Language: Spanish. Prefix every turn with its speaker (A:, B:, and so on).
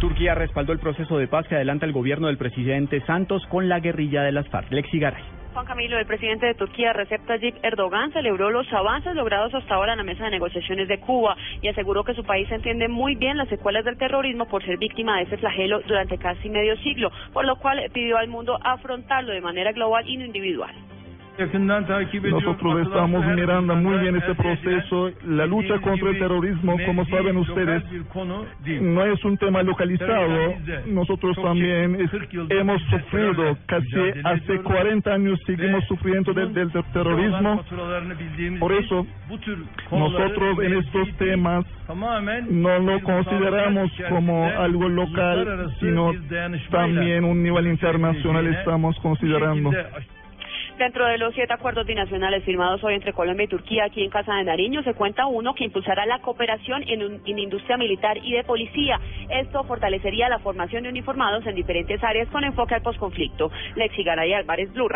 A: Turquía respaldó el proceso de paz que adelanta el gobierno del presidente Santos con la guerrilla de las FARC. Lexi Garay.
B: Juan Camilo, el presidente de Turquía, Recep Tayyip Erdogan, celebró los avances logrados hasta ahora en la mesa de negociaciones de Cuba y aseguró que su país entiende muy bien las secuelas del terrorismo por ser víctima de ese flagelo durante casi medio siglo, por lo cual pidió al mundo afrontarlo de manera global y no individual.
C: Nosotros estamos mirando muy bien este proceso. La lucha contra el terrorismo, como saben ustedes, no es un tema localizado. Nosotros también hemos sufrido, casi hace 40 años seguimos sufriendo del, del terrorismo. Por eso, nosotros en estos temas no lo consideramos como algo local, sino también un nivel internacional estamos considerando.
B: Dentro de los siete acuerdos binacionales firmados hoy entre Colombia y Turquía, aquí en Casa de Nariño, se cuenta uno que impulsará la cooperación en, en industria militar y de policía. Esto fortalecería la formación de uniformados en diferentes áreas con enfoque al posconflicto. Lexi Garay Álvarez, Blue